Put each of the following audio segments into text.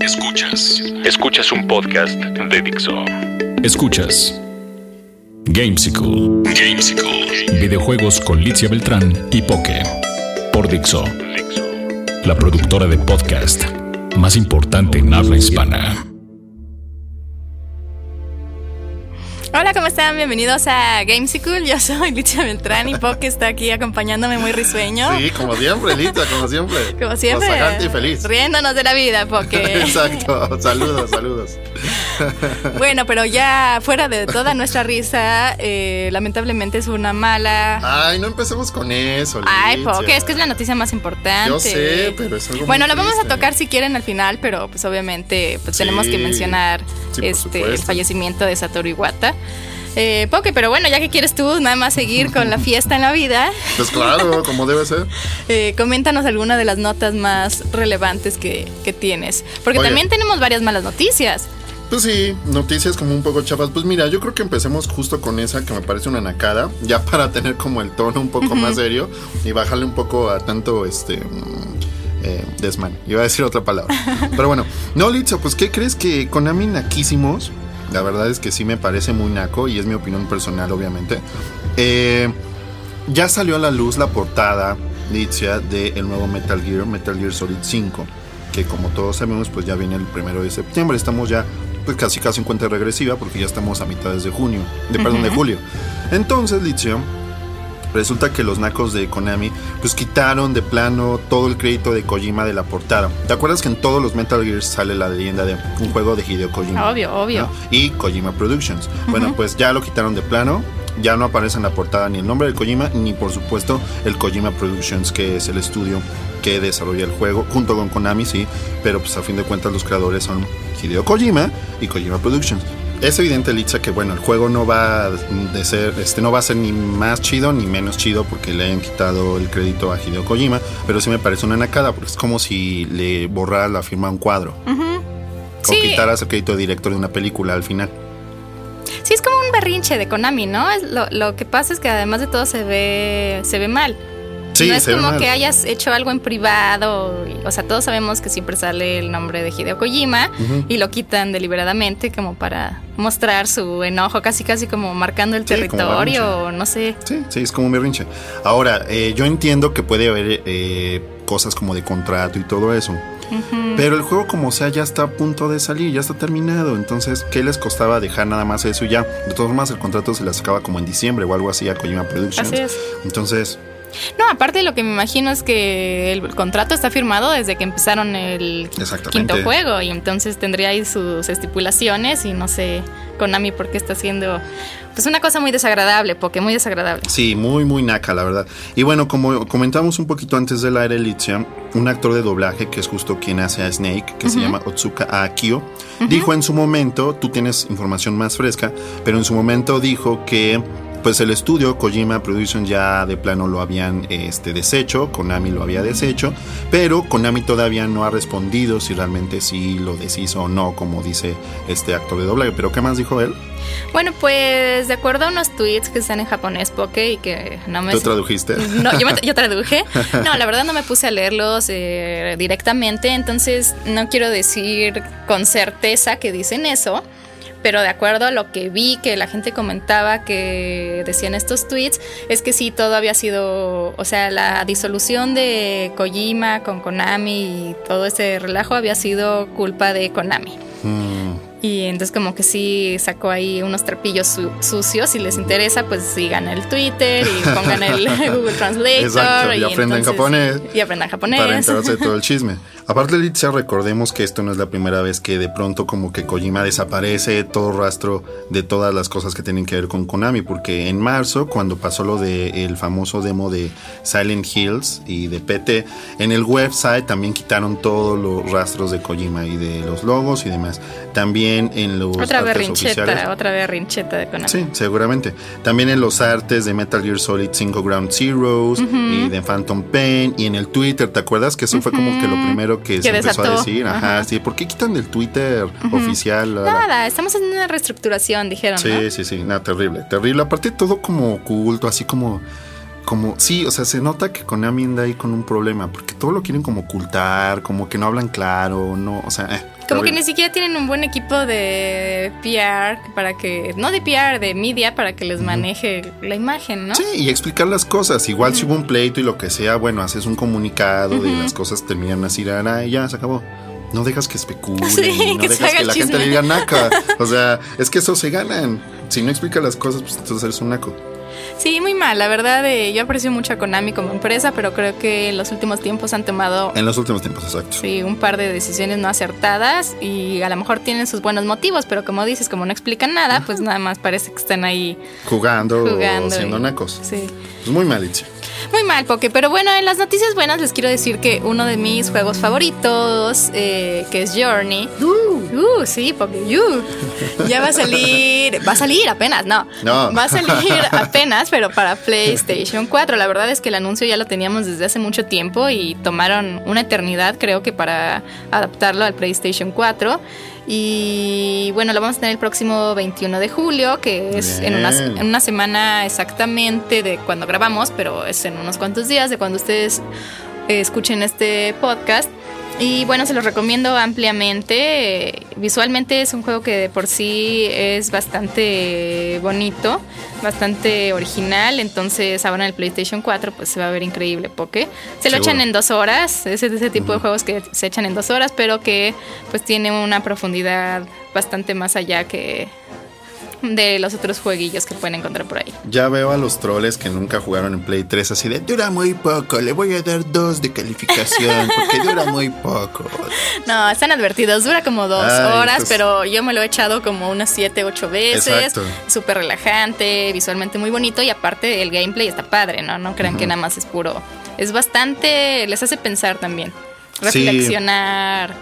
Escuchas. Escuchas un podcast de Dixo. Escuchas. Gamesicle. Gamesicle. Videojuegos con Licia Beltrán y Poke. Por Dixo. La productora de podcast más importante en habla hispana. Hola, ¿cómo están? Bienvenidos a Gamesicle. Yo soy Licha Beltrán y Poke está aquí acompañándome muy risueño. Sí, como siempre, Licha, como siempre. Como siempre. Y feliz. Riéndonos de la vida, Poke. Exacto. Saludos, saludos. bueno, pero ya fuera de toda nuestra risa, eh, lamentablemente es una mala. Ay, no empecemos con eso. Ay, Licha. Poke, es que es la noticia más importante. Yo sé, pero es algo Bueno, muy la vamos a tocar si quieren al final, pero pues obviamente pues Sí. tenemos que mencionar Sí, este el fallecimiento de Satoru Iwata. Eh, Poke, pero bueno, ya que quieres tú nada más seguir con la fiesta en la vida, Pues claro, como debe ser. eh, coméntanos alguna de las notas más relevantes que, que tienes. Porque Oye. también tenemos varias malas noticias. Pues sí, noticias como un poco chafas. Pues mira, yo creo que empecemos justo con esa que me parece una nacada, ya para tener como el tono un poco más serio y bajarle un poco a tanto este mm, eh, desman. Iba a decir otra palabra. Pero bueno, no, Litzo, pues ¿qué crees que Konami naquísimos? La verdad es que sí me parece muy naco y es mi opinión personal, obviamente. Eh, ya salió a la luz la portada, Litzia, del nuevo Metal Gear, Metal Gear Solid 5, que como todos sabemos, pues ya viene el primero de septiembre. Estamos ya pues casi casi en cuenta regresiva porque ya estamos a mitades de junio, de perdón, de julio. Entonces, Litzia, resulta que los nacos de Konami pues quitaron de plano todo el crédito de Kojima de la portada. ¿Te acuerdas que en todos los Metal Gears sale la leyenda de un juego de Hideo Kojima? Obvio, obvio. ¿no? Y Kojima Productions. Bueno, pues ya lo quitaron de plano. Ya no aparece en la portada ni el nombre de Kojima, ni por supuesto el Kojima Productions, que es el estudio que desarrolla el juego, junto con Konami, sí, pero pues a fin de cuentas los creadores son Hideo Kojima y Kojima Productions. Es evidente, Litza, que bueno, el juego no va de ser, este, no va a ser ni más chido ni menos chido porque le hayan quitado el crédito a Hideo Kojima, pero sí me parece una nacada, porque es como si le borraras la firma a un cuadro. O Sí. quitaras el crédito director de una película al final. Sí, es como un berrinche de Konami, ¿no? Es lo, lo que pasa es que además de todo se ve, se ve mal. Sí, no es como mal. que hayas hecho algo en privado. O sea, todos sabemos que siempre sale el nombre de Hideo Kojima y lo quitan deliberadamente como para mostrar su enojo, casi casi como marcando el Sí, territorio, o no sé. Sí, sí, es como un berrinche. Ahora, eh, yo entiendo que puede haber eh, cosas como de contrato y todo eso. Pero el juego como sea ya está a punto de salir, ya está terminado. Entonces, ¿qué les costaba dejar nada más eso y ya? De todas formas, el contrato se les acaba como en diciembre o algo así a Kojima Productions. Así es. Entonces, No, aparte lo que me imagino es que el contrato está firmado desde que empezaron el quinto juego y entonces tendría ahí sus estipulaciones y no sé Konami por qué está haciendo pues una cosa muy desagradable, porque muy desagradable. Sí, muy, muy naca, la verdad. Y bueno, como comentamos un poquito antes del aire, Litzia, un actor de doblaje, que es justo quien hace a Snake, que se llama Otsuka Akio, dijo en su momento, tú tienes información más fresca, pero en su momento dijo que pues el estudio Kojima Productions ya de plano lo habían este, deshecho, Konami lo había deshecho, pero Konami todavía no ha respondido si realmente sí lo deshizo o no, como dice este actor de doblaje. Pero ¿qué más dijo él? Bueno, pues de acuerdo a unos tweets que están en japonés, Poke, y que no me... ¿Tú tradujiste? No, yo, me- yo traduje. No, la verdad no me puse a leerlos eh, directamente, entonces no quiero decir con certeza que dicen eso, pero de acuerdo a lo que vi que la gente comentaba que decían estos tweets, es que sí, todo había sido, o sea, la disolución de Kojima con Konami y todo ese relajo había sido culpa de Konami. Mm. Y entonces como que sí sacó ahí unos trapillos su- sucios. Si les interesa, pues sigan el Twitter y pongan el Google Translator. Exacto, y aprendan japonés. Y aprendan japonés. Para enterarse de todo el chisme. Aparte, Litzia, recordemos que esto no es la primera vez que de pronto como que Kojima desaparece todo rastro de todas las cosas que tienen que ver con Konami, porque en marzo, cuando pasó lo del famoso demo de Silent Hills y de PT, en el website también quitaron todos los rastros de Kojima y de los logos y demás. También en los otra artes berrincheta, oficiales. otra berrincheta de Konami. Sí, seguramente. También en los artes de Metal Gear Solid 5 Ground Zeroes y de Phantom Pain y en el Twitter, ¿te acuerdas? Que eso fue como que lo primero que, Que se empezó a desató. decir. Ajá, Ajá. sí. ¿Por qué quitan del Twitter oficial? la- la- Nada, estamos en una reestructuración, dijeron, Sí, ¿no? sí, sí, nada, terrible, terrible. Aparte todo como oculto, así como como, sí, o sea, se nota que Konami anda ahí con un problema, porque todo lo quieren como ocultar, como que no hablan claro, no, o sea, eh, Como que ni siquiera tienen un buen equipo de PR para que, no de PR, de media para que les maneje la imagen, ¿no? Sí, y explicar las cosas. Igual si hubo un pleito y lo que sea, bueno, haces un comunicado de las cosas terminan así, ah, y ya se acabó. No dejas que especulen, Sí, no que dejas que la gente le diga naca. O sea, es que eso se ganan. Si no explicas las cosas, pues entonces eres un naco. Sí, muy mal. La verdad, eh, yo aprecio mucho a Konami como empresa, pero creo que en los últimos tiempos han tomado En los últimos tiempos, exacto. sí, un par de decisiones no acertadas y a lo mejor tienen sus buenos motivos, pero como dices, como no explican nada, pues nada más parece que están ahí Jugando, jugando. o siendo y- nacos. Sí. Pues muy mal, Itzia. Muy mal, Poke. Pero bueno, en las noticias buenas les quiero decir que uno de mis juegos favoritos, eh, que es Journey. Uh, sí, Poke. Uh, ya va a salir. Va a salir apenas, no. No. Va a salir apenas, pero para PlayStation 4. La verdad es que el anuncio ya lo teníamos desde hace mucho tiempo y tomaron una eternidad, creo que, para adaptarlo al PlayStation 4. Y bueno, lo vamos a tener el próximo 21 de julio, que es en una, en una semana exactamente de cuando grabamos, pero es en unos cuantos días de cuando ustedes eh, escuchen este podcast. Y bueno, se los recomiendo ampliamente. Visualmente es un juego que de por sí es bastante bonito, bastante original. Entonces ahora en el PlayStation 4 pues se va a ver increíble porque se lo Seguro. echan en dos horas. Es ese tipo de juegos que se echan en dos horas, pero que pues tiene una profundidad bastante más allá que de los otros jueguillos que pueden encontrar por ahí. Ya veo a los troles que nunca jugaron en Play 3 así de dura muy poco, le voy a dar dos de calificación porque dura muy poco. No, están advertidos, dura como dos Ay, horas, pues- pero yo me lo he echado como unas siete, ocho veces. Exacto. Súper relajante, visualmente muy bonito y aparte el gameplay está padre, ¿no? No crean que nada más es puro. Es bastante, les hace pensar también, reflexionar,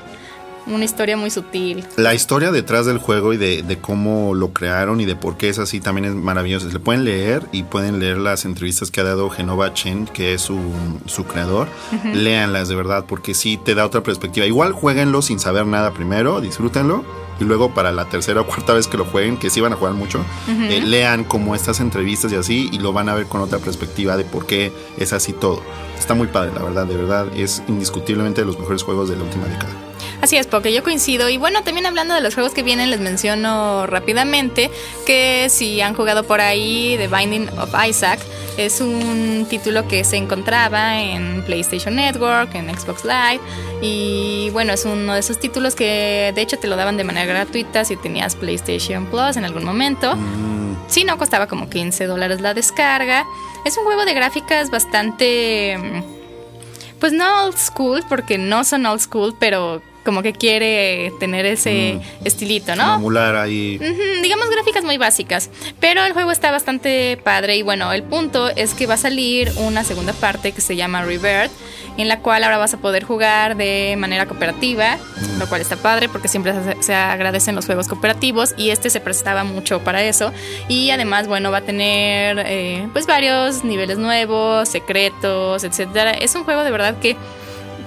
una historia muy sutil. La historia detrás del juego y de, de cómo lo crearon y de por qué es así también es maravilloso. Le pueden leer y pueden leer las entrevistas que ha dado Genova Chen, que es su, su creador. Léanlas de verdad, porque sí te da otra perspectiva. Igual jueguenlo sin saber nada primero, disfrútenlo. Y luego para la tercera o cuarta vez que lo jueguen, que sí van a jugar mucho, eh, lean como estas entrevistas y así, y lo van a ver con otra perspectiva de por qué es así todo. Está muy padre, la verdad, de verdad, es indiscutiblemente de los mejores juegos de la última década. Así es, porque yo coincido. Y bueno, también hablando de los juegos que vienen, les menciono rápidamente que si han jugado por ahí The Binding of Isaac, es un título que se encontraba en PlayStation Network, en Xbox Live. Y bueno, es uno de esos títulos que de hecho te lo daban de manera gratuita si tenías PlayStation Plus en algún momento. Mm, Sí, no costaba como 15 dólares la descarga. Es un juego de gráficas bastante. mm, Pues no old school, porque no son old school, pero como que quiere tener ese estilito, como ¿no? emular ahí. Digamos gráficas muy básicas, pero el juego está bastante padre y bueno, el punto es que va a salir una segunda parte que se llama Rebirth, en la cual ahora vas a poder jugar de manera cooperativa, lo cual está padre porque siempre se, se agradecen los juegos cooperativos y este se prestaba mucho para eso y además bueno va a tener eh, pues varios niveles nuevos, secretos, etcétera. Es un juego de verdad que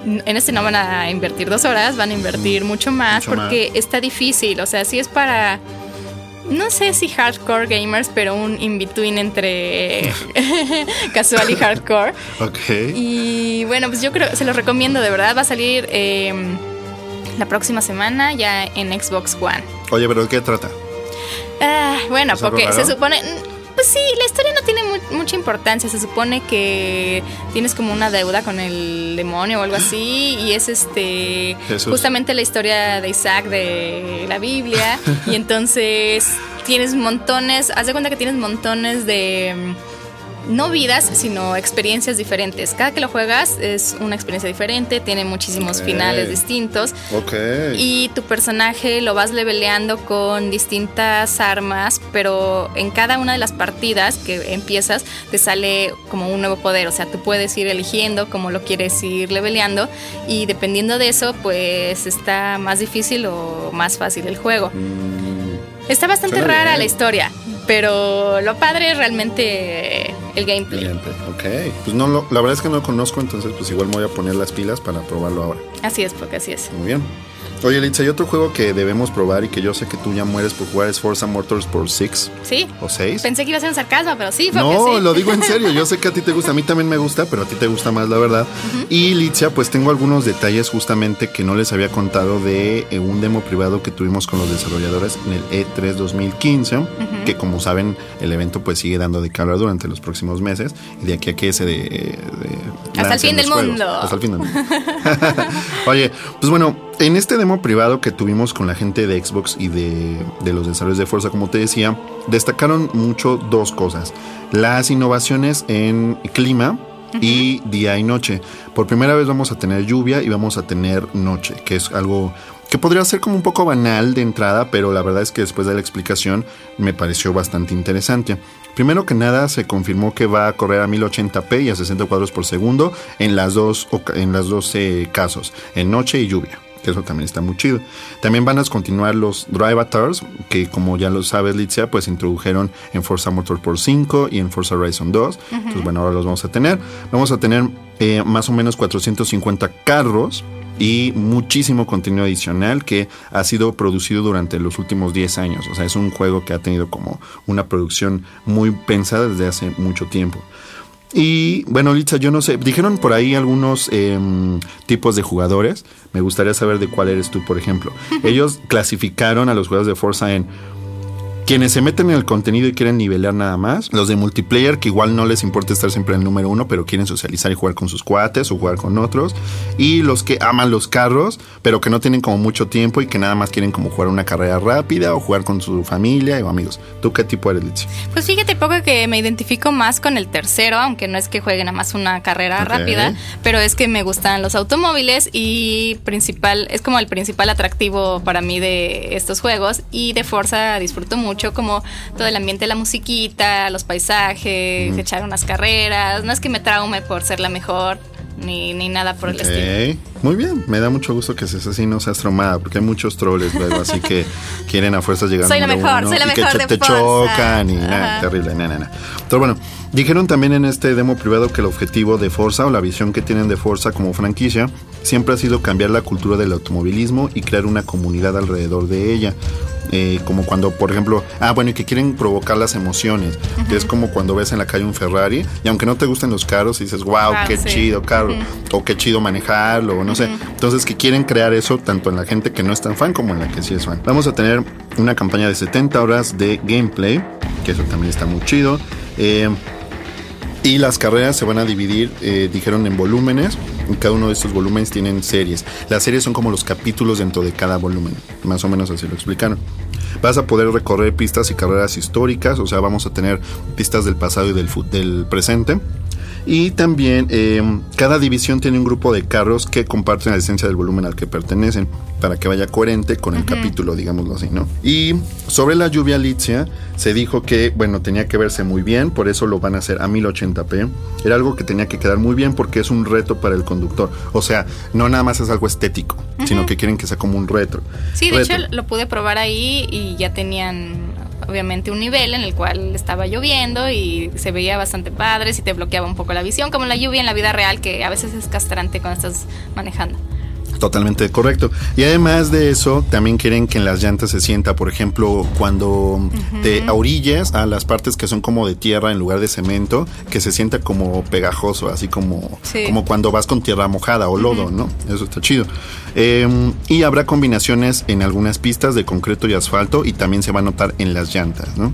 en este no van a invertir dos horas, van a invertir mucho más mucho porque está difícil. O sea, sí es para. No sé si hardcore gamers, pero un in-between entre casual y hardcore. Ok. Y bueno, pues yo creo, se los recomiendo de verdad. Va a salir eh, la próxima semana ya en Xbox One. Oye, pero ¿de qué trata? Ah, bueno, ¿Es algo porque se supone. Pues sí, la historia no tiene mu- mucha importancia. Se supone que tienes como una deuda con el demonio o algo así. Y es este. Jesús. Justamente la historia de Isaac de la Biblia. y entonces tienes montones. Haz de cuenta que tienes montones de. No vidas, sino experiencias diferentes. Cada que lo juegas es una experiencia diferente, tiene muchísimos finales distintos. Ok. Y tu personaje lo vas leveleando con distintas armas, pero en cada una de las partidas que empiezas te sale como un nuevo poder. O sea, tú puedes ir eligiendo cómo lo quieres ir leveleando y dependiendo de eso, pues está más difícil o más fácil el juego. Mm, Está bastante Suena rara bien. la historia, pero lo padre realmente el gameplay. Gameplay, Ok. Pues no, lo- la verdad es que no lo conozco, entonces pues igual me voy a poner las pilas para probarlo ahora. Así es, porque así es. Muy bien. Oye, Litz, hay otro juego que debemos probar y que yo sé que tú ya mueres por jugar es Forza Motorsport 6 Sí. o 6. Pensé que iba a ser un sarcasmo, pero sí, fue No, sí. lo digo en serio. Yo sé que a ti te gusta, a mí también me gusta, pero a ti te gusta más, la verdad. Y Litzia, pues tengo algunos detalles justamente que no les había contado de eh, un demo privado que tuvimos con los desarrolladores en el E3 2015, que como saben, el evento pues sigue dando de hablar durante los próximos meses y de aquí a que se de, de- Hasta el fin del juegos. mundo. Hasta el fin del mundo. Oye, pues bueno, en este demo privado que tuvimos con la gente de Xbox y de, de los desarrolladores de Forza, como te decía, destacaron mucho dos cosas. Las innovaciones en clima y día y noche. Por primera vez vamos a tener lluvia y vamos a tener noche, que es algo que podría ser como un poco banal de entrada, pero la verdad es que después de la explicación me pareció bastante interesante. Primero que nada, se confirmó que va a correr a 1080p y a 60 cuadros por segundo en las dos, en las dos eh, casos, en noche y lluvia. Que eso también está muy chido. También van a continuar los Drive Avatars, que como ya lo sabes, Litzia, pues introdujeron en Forza Motorsport 5 y en Forza Horizon 2. Entonces, bueno, ahora los vamos a tener. Vamos a tener eh, más o menos 450 carros y muchísimo contenido adicional que ha sido producido durante los últimos 10 años. O sea, es un juego que ha tenido como una producción muy pensada desde hace mucho tiempo. Y bueno, Litza, yo no sé, dijeron por ahí algunos em, tipos de jugadores. Me gustaría saber de cuál eres tú, por ejemplo. Ellos clasificaron a los jugadores de Forza en quienes se meten en el contenido y quieren nivelar nada más. Los de multiplayer, que igual no les importa estar siempre en el número uno, pero quieren socializar y jugar con sus cuates o jugar con otros. Y los que aman los carros, pero que no tienen como mucho tiempo y que nada más quieren como jugar una carrera rápida o jugar con su familia o amigos. ¿Tú qué tipo eres, Litzy? Pues fíjate poco que me identifico más con el tercero, aunque no es que juegue nada más una carrera rápida, pero es que me gustan los automóviles y principal es como el principal atractivo para mí de estos juegos y de Forza disfruto mucho como todo el ambiente, la musiquita, los paisajes, echar unas carreras, no es que me traume por ser la mejor ni, ni nada por el estilo. Muy bien, me da mucho gusto que seas así, no seas traumada, porque hay muchos troles luego, así que quieren a fuerzas llegar Soy la número mejor, uno soy la y que mejor che- de te Forza. chocan y nada, terrible, nada, nada. Pero bueno, dijeron también en este demo privado que el objetivo de Forza o la visión que tienen de Forza como franquicia siempre ha sido cambiar la cultura del automovilismo y crear una comunidad alrededor de ella. Eh, como cuando, por ejemplo, ah, bueno, y que quieren provocar las emociones, que es como cuando ves en la calle un Ferrari y aunque no te gusten los carros dices, wow, Ah, qué sí. chido carro, o qué chido manejarlo, o no sé. Entonces, que quieren crear eso tanto en la gente que no es tan fan como en la que sí es fan. Vamos a tener una campaña de 70 horas de gameplay, que eso también está muy chido. Eh, y las carreras se van a dividir, eh, dijeron, en volúmenes. Cada uno de estos volúmenes tienen series. Las series son como los capítulos dentro de cada volumen. Más o menos así lo explicaron. Vas a poder recorrer pistas y carreras históricas. O sea, vamos a tener pistas del pasado y del presente. Y también eh, cada división tiene un grupo de carros que comparten la esencia del volumen al que pertenecen para que vaya coherente con el capítulo, digámoslo así, ¿no? Y sobre la lluvia litzia se dijo que, bueno, tenía que verse muy bien, por eso lo van a hacer a 1080p. Era algo que tenía que quedar muy bien porque es un reto para el conductor. O sea, no nada más es algo estético, sino que quieren que sea como un retro. Sí, de Reto. hecho lo pude probar ahí y ya tenían obviamente un nivel en el cual estaba lloviendo y se veía bastante padre, si te bloqueaba un poco la visión, como la lluvia en la vida real que a veces es castrante cuando estás manejando. Totalmente correcto. Y además de eso, también quieren que en las llantas se sienta, por ejemplo, cuando te orillas a las partes que son como de tierra en lugar de cemento, que se sienta como pegajoso, así como, Sí. como cuando vas con tierra mojada o lodo, ¿no? Eso está chido. Eh, y habrá combinaciones en algunas pistas de concreto y asfalto y también se va a notar en las llantas, ¿no?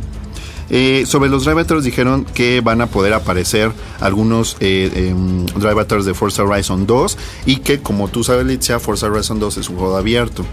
Eh, sobre los drive Avatars dijeron que van a poder aparecer algunos eh, em, drive Avatars de Forza Horizon 2 y que como tú sabes Litzia, Forza Horizon 2 es un juego abierto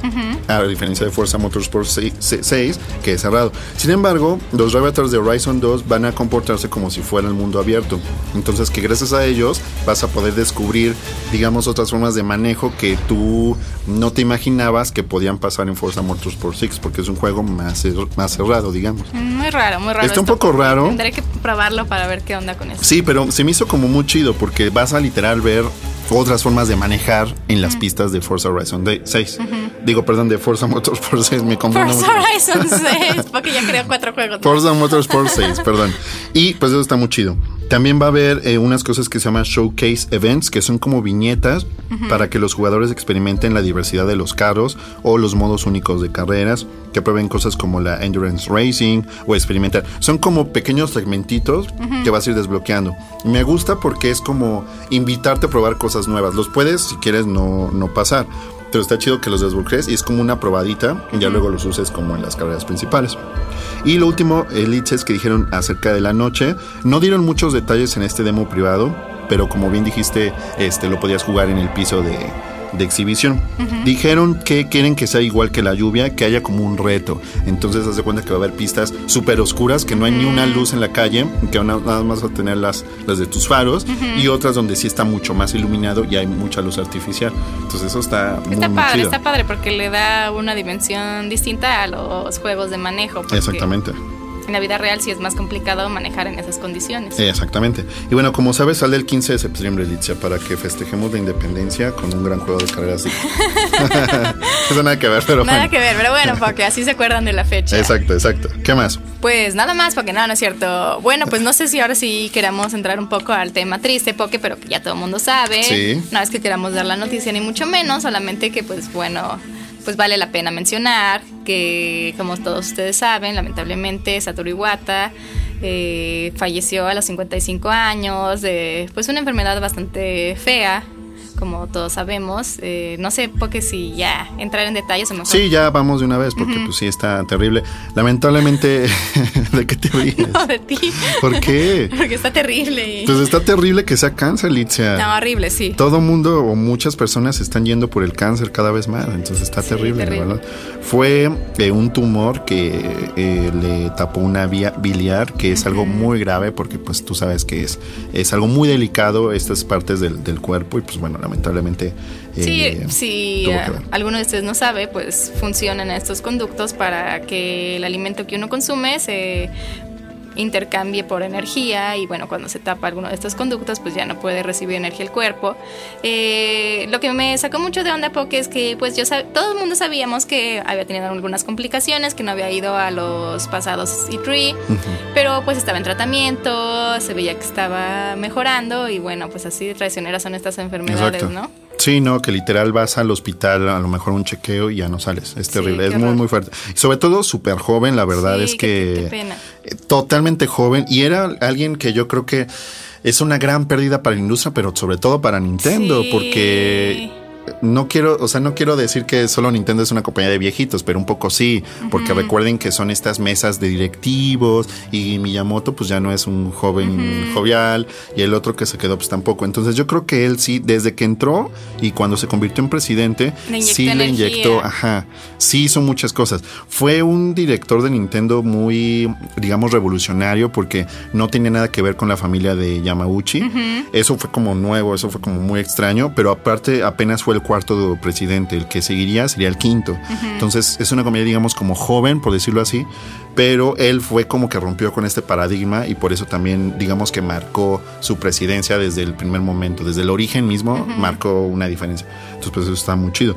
a diferencia de Forza Motorsport 6, 6, que es cerrado. Sin embargo los drive Avatars de Horizon 2 van a comportarse como si fuera el mundo abierto. Entonces que gracias a ellos vas a poder descubrir digamos otras formas de manejo que tú no te imaginabas que podían pasar en Forza Motorsport 6 porque es un juego más, más cerrado digamos. Muy raro, muy raro. Está un poco raro. Tendré que probarlo para ver qué onda con eso. Sí, pero se me hizo como muy chido porque vas a literal ver otras formas de manejar en las pistas de Forza Horizon 6. Digo, perdón, de Forza Motorsport 6, me confundo Forza mucho. Horizon 6, porque ya creo cuatro juegos. ¿no? Forza Motorsport 6, perdón. Y pues eso está muy chido. También va a haber eh, unas cosas que se llaman showcase events, que son como viñetas para que los jugadores experimenten la diversidad de los carros o los modos únicos de carreras, que prueben cosas como la endurance racing o experimentar. Son como pequeños segmentitos que vas a ir desbloqueando. Me gusta porque es como invitarte a probar cosas nuevas. Los puedes, si quieres, no, no pasar. Pero está chido que los desbloquees y es como una probadita y ya luego los uses como en las carreras principales. Y lo último, elites que dijeron acerca de la noche. No dieron muchos detalles en este demo privado, pero como bien dijiste, este lo podías jugar en el piso de, de exhibición. Dijeron que quieren que sea igual que la lluvia, que haya como un reto. Entonces, haz de cuenta que va a haber pistas súper oscuras, que no hay ni una luz en la calle, que nada más va a tener las, las de tus faros, y otras donde sí está mucho más iluminado y hay mucha luz artificial. Entonces, eso está muy, Está muy padre, chido. está padre porque le da una dimensión distinta a los juegos de manejo. Exactamente. En la vida real sí es más complicado manejar en esas condiciones. Exactamente. Y bueno, como sabes, sale el 15 de septiembre, Litzia, para que festejemos la independencia con un gran juego de carreras. Eso nada que ver, pero Nada bueno. que ver, pero bueno, porque así se acuerdan de la fecha. Exacto, exacto. ¿Qué más? Pues nada más, porque no, no es cierto. Bueno, pues no sé si ahora sí queramos entrar un poco al tema triste, Poke, pero que ya todo el mundo sabe. Sí. No es que queramos dar la noticia ni mucho menos, solamente que pues bueno, pues vale la pena mencionar que como todos ustedes saben, lamentablemente Satoru Iwata eh, falleció a los 55 años de pues una enfermedad bastante fea. Como todos sabemos, Eh, no sé, porque si ya entrar en detalles o mejor Sí, ya vamos de una vez, porque pues sí está terrible. Lamentablemente, ¿de qué te ríes? No, de ti. ¿Por qué? Porque está terrible. y- Pues está terrible que sea cáncer, Litzia. No, horrible, sí. Todo mundo o muchas personas están yendo por el cáncer cada vez más, entonces está Sí, terrible, verdad. Fue eh, un tumor que eh, le tapó una vía biliar, que es algo muy grave porque pues tú sabes que es, es algo muy delicado estas partes del, del cuerpo y pues bueno, lamentablemente... Sí, eh, si eh, alguno de ustedes no sabe, pues funcionan estos conductos para que el alimento que uno consume se intercambie por energía y bueno, cuando se tapa alguno de estos conductos, pues ya no puede recibir energía el cuerpo. Eh, lo que me sacó mucho de onda porque es que pues yo todo el mundo sabíamos que había tenido algunas complicaciones, que no había ido a los pasados E3, pero pues estaba en tratamiento, se veía que estaba mejorando y bueno, pues así de traicioneras son estas enfermedades, Exacto. ¿no? Sí, no, que literal vas al hospital, a lo mejor un chequeo y ya no sales. Es terrible, es muy, muy fuerte. Sobre todo súper joven, la verdad Sí, es que... qué pena. eh, Totalmente joven y era alguien que yo creo que es una gran pérdida para la industria, pero sobre todo para Nintendo, Sí. porque no quiero, o sea, no quiero decir que solo Nintendo es una compañía de viejitos, pero un poco sí, porque recuerden que son estas mesas de directivos y Miyamoto pues ya no es un joven jovial y el otro que se quedó pues tampoco. Entonces yo creo que él sí, desde que entró y cuando se convirtió en presidente, Le sí le inyectó, ajá, sí hizo muchas cosas. Fue un director de Nintendo muy, digamos, revolucionario porque no tenía nada que ver con la familia de Yamauchi. Eso fue como nuevo, eso fue como muy extraño, pero aparte apenas fue el cuarto presidente, el que seguiría sería el quinto. Entonces es una comedia, digamos, como joven, por decirlo así, pero él fue como que rompió con este paradigma y por eso también, digamos, que marcó su presidencia desde el primer momento, desde el origen mismo, marcó una diferencia. Entonces, pues eso está muy chido.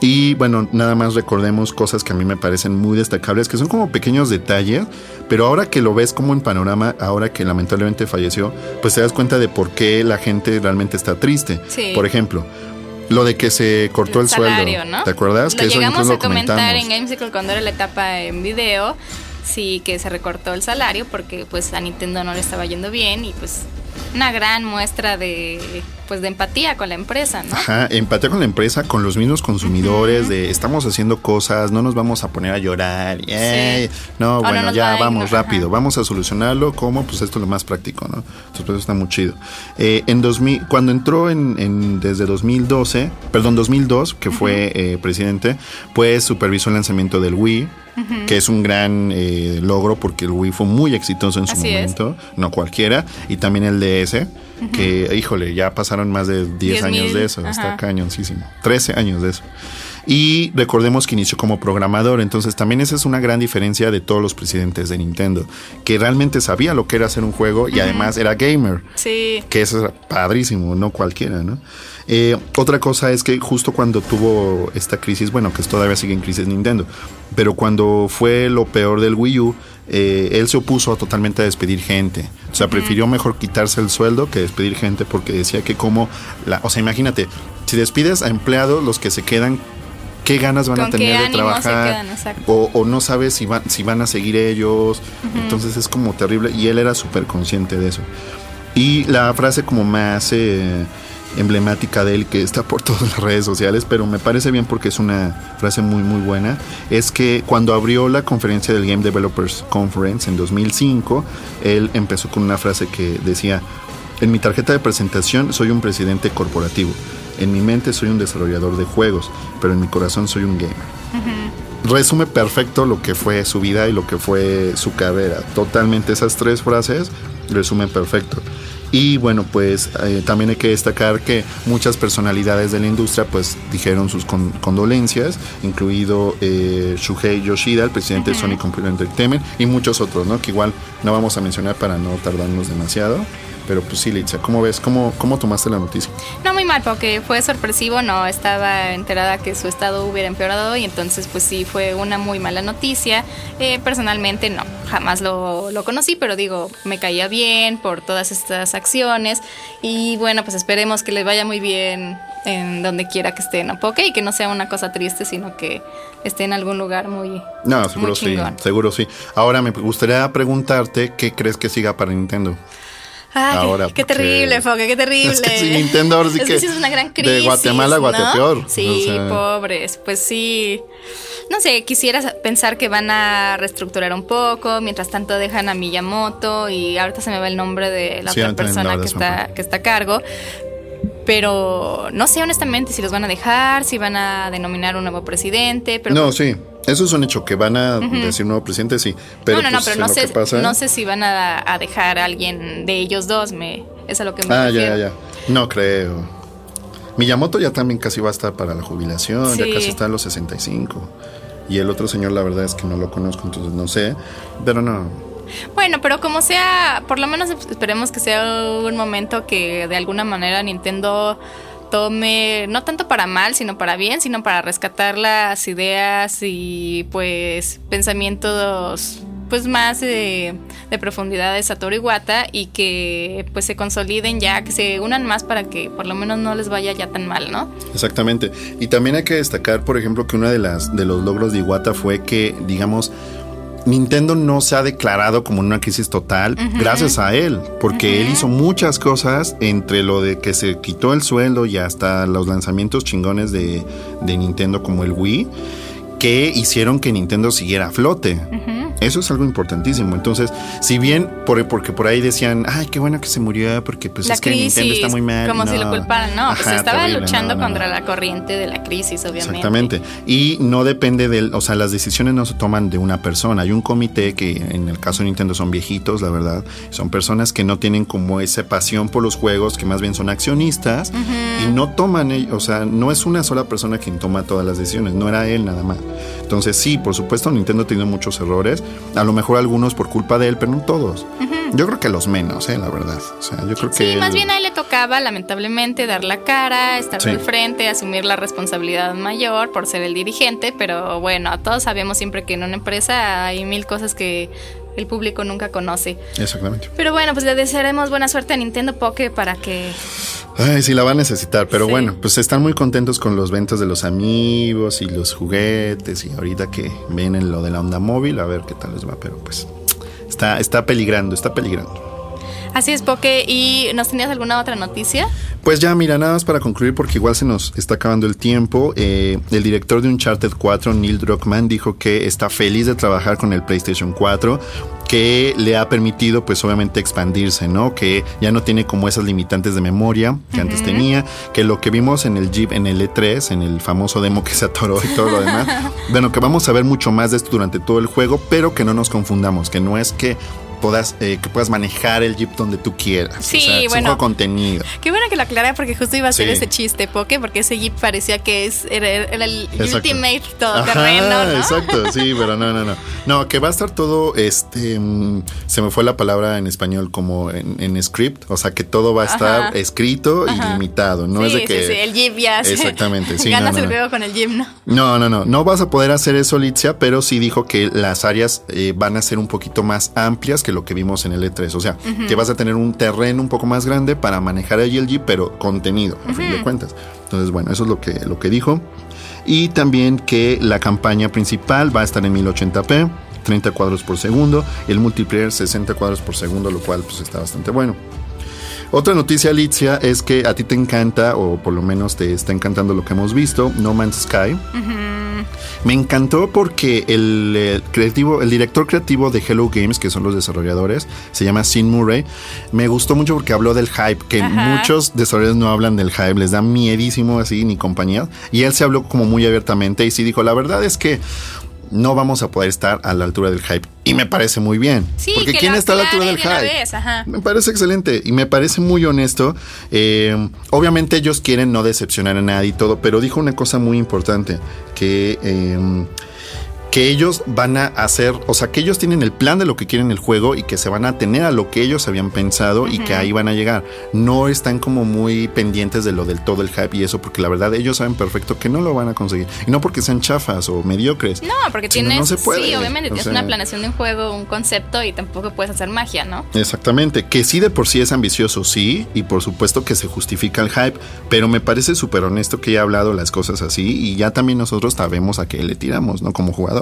Y bueno, nada más recordemos cosas que a mí me parecen muy destacables, que son como pequeños detalles, pero ahora que lo ves como en panorama, ahora que lamentablemente falleció, pues te das cuenta de por qué la gente realmente está triste. Sí. Por ejemplo, lo de que se cortó el, salario, sueldo. ¿no? ¿Te acuerdas? Lo que eso llegamos a comentar en Gamesicle cuando era la etapa en video, sí que se recortó el salario porque pues a Nintendo no le estaba yendo bien y pues una gran muestra de pues de empatía con la empresa, ¿no? Ajá, empatía con la empresa, con los mismos consumidores, de estamos haciendo cosas, no nos vamos a poner a llorar, ¡ey! no, O bueno, ya va vamos rápido, ajá. vamos a solucionarlo, ¿cómo? Pues esto es lo más práctico, ¿no? Entonces, pues, eso está muy chido. Eh, en 2000, cuando entró en, en- desde 2012, perdón, 2002, que fue eh, presidente, pues supervisó el lanzamiento del Wii, que es un gran eh, logro porque el Wii fue muy exitoso en su Así es. momento, no cualquiera, y también el DS, que, híjole, ya pasaron más de 10 10,000, años de eso, ajá. está cañoncísimo. 13 años de eso. Y recordemos que inició como programador, entonces también esa es una gran diferencia de todos los presidentes de Nintendo, que realmente sabía lo que era hacer un juego y además era gamer, Sí. que eso es padrísimo, no cualquiera, ¿no? Eh, otra cosa es que justo cuando tuvo esta crisis, bueno, que todavía sigue en crisis Nintendo, pero cuando fue lo peor del Wii U, eh, él se opuso totalmente a despedir gente. O sea, prefirió mejor quitarse el sueldo que despedir gente porque decía que como, la, o sea, imagínate, si despides a empleados, los que se quedan qué ganas van a tener de trabajar o, no sabes si van, si van a seguir ellos. Entonces es como terrible y él era súper consciente de eso. Y la frase como más eh, emblemática de él, que está por todas las redes sociales, pero me parece bien porque es una frase muy muy buena, es que cuando abrió la conferencia del Game Developers Conference en 2005, él empezó con una frase que decía, en mi tarjeta de presentación soy un presidente corporativo. En mi mente soy un desarrollador de juegos, pero en mi corazón soy un gamer. Resume perfecto lo que fue su vida y lo que fue su carrera. Totalmente esas tres frases resumen perfecto. Y bueno, pues eh, también hay que destacar que muchas personalidades de la industria pues dijeron sus condolencias, incluido eh, Shuhei Yoshida, el presidente de Sony Computer Entertainment, y muchos otros, ¿no? Que igual no vamos a mencionar para no tardarnos demasiado. Pero pues sí, Litza, ¿cómo ves? ¿Cómo, ¿Cómo tomaste la noticia? No, muy mal, porque fue sorpresivo, no estaba enterada que su estado hubiera empeorado y entonces pues sí, fue una muy mala noticia. Eh, personalmente no, jamás lo, lo, conocí, pero digo, me caía bien por todas estas acciones y bueno, pues esperemos que les vaya muy bien en donde quiera que estén a Poke y que no sea una cosa triste, sino que esté en algún lugar muy. No, seguro sí, seguro sí. Ahora me gustaría preguntarte qué crees que siga para Nintendo. Ay, qué, terrible, Foque, qué terrible. Es que Nintendo ahora sí que, es una gran crisis. De Guatemala a Guatepeor. Sí, pobres. Pues sí. No sé, quisiera pensar que van a reestructurar un poco. Mientras tanto dejan a Miyamoto y ahorita se me va el nombre de la otra persona que está, que está a cargo. Pero no sé honestamente si los van a dejar, si van a denominar un nuevo presidente. Pero no, sí. Eso es un hecho, que van a decir nuevo presidente, sí. Pero, no, no, pues, no, pero no sé, no sé si van a, dejar a alguien de ellos dos, me, es a lo que me Ah, ya, ya. No creo. Miyamoto ya también casi va a estar para la jubilación, ya casi está a los 65. Y el otro señor, la verdad es que no lo conozco, entonces no sé. Pero no, bueno, pero como sea, por lo menos esperemos que sea un momento que de alguna manera Nintendo tome, no tanto para mal, sino para bien, sino para rescatar las ideas y pues pensamientos pues más de, profundidad de Satoru Iwata y que pues se consoliden ya, que se unan más para que por lo menos no les vaya ya tan mal, ¿no? Exactamente. Y también hay que destacar, por ejemplo, que uno de las de los logros de Iwata fue que, digamos, Nintendo no se ha declarado como una crisis total gracias a él, porque él hizo muchas cosas entre lo de que se quitó el sueldo y hasta los lanzamientos chingones de, de Nintendo como el Wii, que hicieron que Nintendo siguiera a flote. Eso es algo importantísimo. Entonces, si bien, por, porque por ahí decían, ay, qué bueno que se murió, porque pues es que Nintendo está muy mal. Como si lo culparan, no, pues estaba luchando contra la corriente de la crisis, obviamente. Exactamente. Y no depende del, o sea, las decisiones no se toman de una persona. Hay un comité que en el caso de Nintendo son viejitos, la verdad. Son personas que no tienen como esa pasión por los juegos, que más bien son accionistas y no toman, o sea, no es una sola persona quien toma todas las decisiones, no era él nada más. Entonces, sí, por supuesto, Nintendo ha tenido muchos errores a lo mejor algunos por culpa de él, pero no todos. Yo creo que los menos, eh, la verdad. O sea, yo creo que sí, más bien a él le tocaba, lamentablemente, dar la cara, estar al frente, asumir la responsabilidad mayor por ser el dirigente, pero bueno, todos sabemos siempre que en una empresa hay mil cosas que el público nunca conoce. Exactamente. Pero bueno, pues le desearemos buena suerte a Nintendo Poke para que Ay, sí la va a necesitar, pero bueno, pues están muy contentos con los ventas de los amigos y los juguetes y ahorita que vienen lo de la onda móvil, a ver qué tal les va, pero pues está, está peligrando, está peligrando. Así es, Poke. ¿Y nos tenías alguna otra noticia? Pues ya, mira, nada más para concluir, porque igual se nos está acabando el tiempo. Eh, el director de Uncharted 4, Neil Druckmann, dijo que está feliz de trabajar con el PlayStation 4 que le ha permitido pues obviamente expandirse, ¿no? Que ya no tiene como esas limitantes de memoria que antes tenía, que lo que vimos en el Jeep, en el E3, en el famoso demo que se atoró y todo lo demás, bueno, que vamos a ver mucho más de esto durante todo el juego, pero que no nos confundamos, que no es que puedas, eh, que puedas manejar el Jeep donde tú quieras. Sí, o sea, es un bueno. juego contenido. Qué bueno que lo aclaré porque justo iba a hacer Sí. ese chiste, Poke, porque ese Jeep parecía que es, era, era el Exacto. Ultimate Ajá, todoterreno, ¿no? Exacto, sí, pero no, no, no. No, que va a estar todo, este, mm, se me fue la palabra en español como en, en script, o sea, que todo va a estar Ajá. escrito y Ajá. limitado, no sí, es de que... sí, sí, el Jeep ya Exactamente, sí, Ganas no, no, el no. juego con el Jeep, ¿no? No, no, no, no vas a poder hacer eso, Litzia, pero sí dijo que las áreas eh, van a ser un poquito más amplias que lo que vimos en el E3, o sea, que vas a tener un terreno un poco más grande para manejar allí el Jeep, pero contenido, a fin de cuentas. Entonces, bueno, eso es lo que, lo que dijo. Y también que la campaña principal va a estar en 1080p, 30 cuadros por segundo, el multiplayer 60 cuadros por segundo, lo cual pues está bastante bueno. Otra noticia, Alicia, es que a ti te encanta, o por lo menos te está encantando lo que hemos visto, No Man's Sky. Me encantó porque el, eh, creativo, el director creativo de Hello Games, que son los desarrolladores, se llama Sin Murray. Me gustó mucho porque habló del hype, que Ajá. muchos desarrolladores no hablan del hype, les da miedísimo así ni compañía. Y él se habló como muy abiertamente y sí dijo, la verdad es que no vamos a poder estar a la altura del hype. Y me parece muy bien. Sí, porque que ¿quién está a la altura del de hype? vez. Me parece excelente y me parece muy honesto. Eh, obviamente ellos quieren no decepcionar a nadie y todo, pero dijo una cosa muy importante, que, eh, que ellos van a hacer, o sea, que ellos tienen el plan de lo que quieren el juego y que se van a tener a lo que ellos habían pensado y que ahí van a llegar. No están como muy pendientes de lo del todo el hype y eso, porque la verdad ellos saben perfecto que no lo van a conseguir. Y no porque sean chafas o mediocres. No, porque sino tienes, no se puede. sí, obviamente O tienes sea, una planeación de un juego, un concepto y tampoco puedes hacer magia, ¿no? Exactamente, que sí de por sí es ambicioso, sí, y por supuesto que se justifica el hype, pero me parece súper honesto que haya hablado las cosas así y ya también nosotros sabemos a qué le tiramos, ¿no? Como jugadores.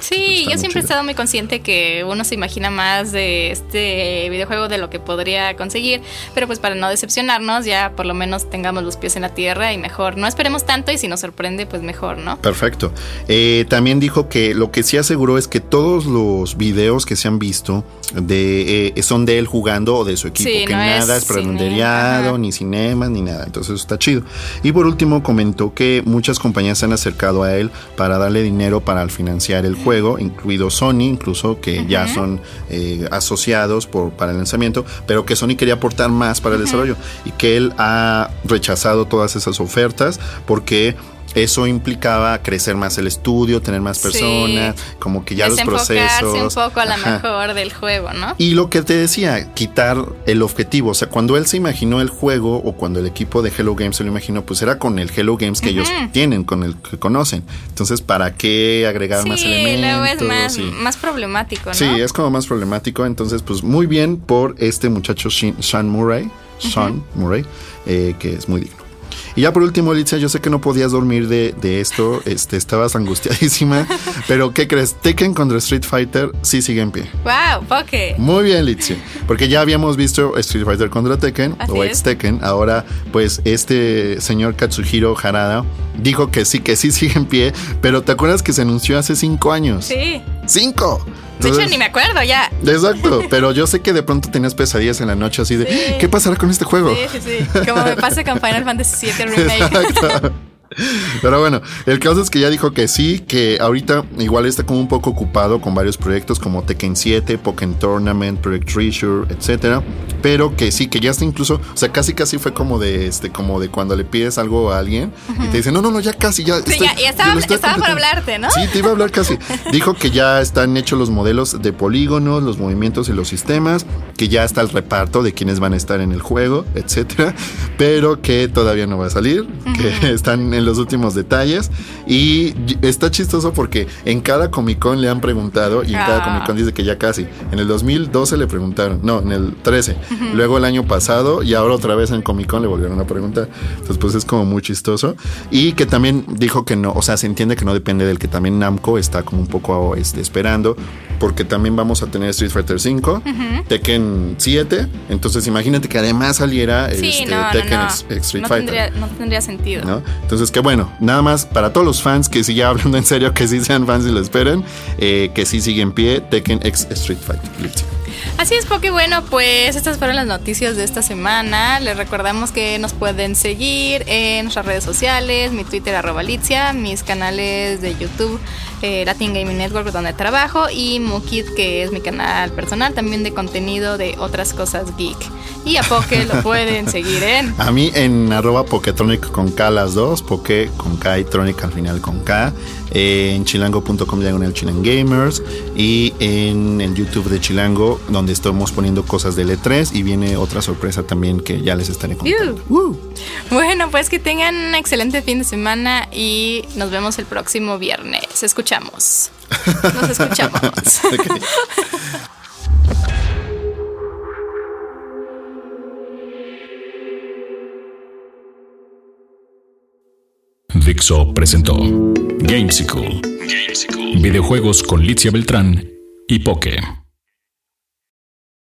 Sí, Está yo siempre he estado muy consciente que uno se imagina más de este videojuego de lo que podría conseguir, pero pues para no decepcionarnos ya por lo menos tengamos los pies en la tierra y mejor no esperemos tanto y si nos sorprende pues mejor, ¿no? Perfecto. Eh, también dijo que lo que sí aseguró es que todos los videos que se han visto de eh, son de él jugando o de su equipo, Sí, que no es nada es cine, ajá. ni cinemas, ni nada. Entonces eso está chido. Y por último comentó que muchas compañías se han acercado a él para darle dinero para financiar el juego, incluido Sony, incluso que ya son eh, asociados por, para el lanzamiento, pero que Sony quería aportar más para el desarrollo y que él ha rechazado todas esas ofertas porque eso implicaba crecer más el estudio, tener más Sí. personas, como que ya los procesos. un poco a lo mejor del juego, ¿no? Y lo que te decía, quitar el objetivo. O sea, cuando él se imaginó el juego o cuando el equipo de Hello Games se lo imaginó, pues era con el Hello Games que ellos tienen, con el que conocen. Entonces, ¿para qué agregar más elementos? luego es más, Sí. más problemático, ¿no? Sí, es como más problemático. Entonces, pues muy bien por este muchacho Shin- Sean Murray, Sean Murray, eh, que es muy digno. Y ya por último, Alicia, yo sé que no podías dormir de, de esto, este, estabas angustiadísima, pero ¿qué crees? Tekken contra Street Fighter sí sigue en pie. Wow, Poke. Muy bien, Litzia. Porque ya habíamos visto Street Fighter contra Tekken Así o ex Tekken. Ahora, pues este señor Katsuhiro Harada dijo que sí, que sí sigue en pie. Pero ¿te acuerdas que se anunció hace cinco años? Sí. ¡Cinco! De hecho, Entonces- ni me acuerdo ya. Exacto, pero yo sé que de pronto tenías pesadillas en la noche así de Sí. ¿qué pasará con este juego? Sí, sí, sí. Como me pasa con Final Fantasy VII Remake. Exacto. Pero bueno, el caso es que ya dijo que sí, que ahorita igual está como un poco ocupado con varios proyectos como Tekken 7, Pokémon Tournament, Project Treasure, etcétera, pero que sí, que ya está incluso, o sea, casi casi fue como de este como de cuando le pides algo a alguien y te dice, "No, no, no, ya casi, ya Sí, ya- ya estaba- estaba por completando". hablarte, ¿no? Sí, te iba a hablar casi. Dijo que ya están hechos los modelos de polígonos, los movimientos y los sistemas, que ya está el reparto de quienes van a estar en el juego, etcétera, pero que todavía no va a salir, que están en los últimos detalles y está chistoso porque en cada Comic Con le han preguntado y en cada Ah. Comic Con dice que ya casi. En el 2012 le preguntaron, no, en el 13, luego el año pasado y ahora otra vez en Comic Con le volvieron a preguntar. Entonces pues es como muy chistoso y que también dijo que no, o sea, se entiende que no depende del que también Namco está como un poco este, esperando porque también vamos a tener Street Fighter 5, Tekken 7, entonces imagínate que además saliera Sí, este, no, Tekken no. Ex- Street Fighter. tendría, no tendría sentido. Entonces, que bueno, nada más para todos los fans que sigan hablando en serio, que sí sean fans y lo esperen, eh, que sí sigue en pie Tekken X Street Fighter. Así es, porque bueno, pues estas fueron las noticias de esta semana. Les recordamos que nos pueden seguir en nuestras redes sociales, mi Twitter arroba Litzia, mis canales de YouTube eh, Latin Gaming Network donde trabajo y Mukid que es mi canal personal también de contenido de otras cosas geek. Y a Poke lo pueden seguir en... A mí en arroba Poketronic con K las dos, Poke con K y Tronic al final con K, eh, en chilango.com diagonal chilangamers y en el YouTube de Chilango donde estamos poniendo cosas de L3 y viene otra sorpresa también que ya les estaré contando. Bueno, pues que tengan un excelente fin de semana y nos vemos el próximo viernes. Escuchamos. Nos escuchamos. Dixo presentó Gamesicle. Videojuegos con Licia Beltrán y Poke.